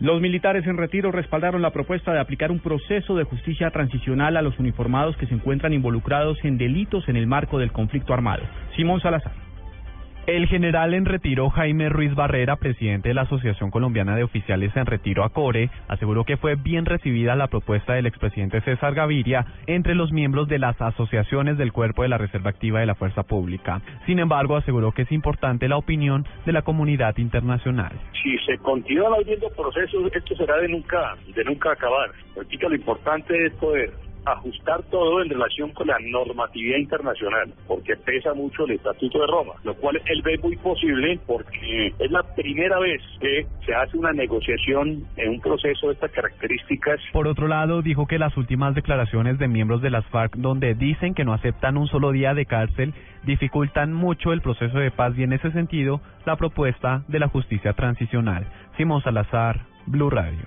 Los militares en retiro respaldaron la propuesta de aplicar un proceso de justicia transicional a los uniformados que se encuentran involucrados en delitos en el marco del conflicto armado. Simón Salazar. El general en retiro Jaime Ruiz Barrera, presidente de la Asociación Colombiana de Oficiales en Retiro ACORE, aseguró que fue bien recibida la propuesta del expresidente César Gaviria entre los miembros de las asociaciones del Cuerpo de la Reserva Activa de la Fuerza Pública. Sin embargo, aseguró que es importante la opinión de la comunidad internacional. Si se continúan abriendo procesos, esto será de nunca, de nunca acabar. Lo importante es poder ajustar todo en relación con la normatividad internacional, porque pesa mucho el Estatuto de Roma, lo cual él ve muy posible porque es la primera vez que se hace una negociación en un proceso de estas características. Por otro lado, dijo que las últimas declaraciones de miembros de las FARC, donde dicen que no aceptan un solo día de cárcel, dificultan mucho el proceso de paz y en ese sentido, la propuesta de la justicia transicional. Simón Salazar, Blue Radio.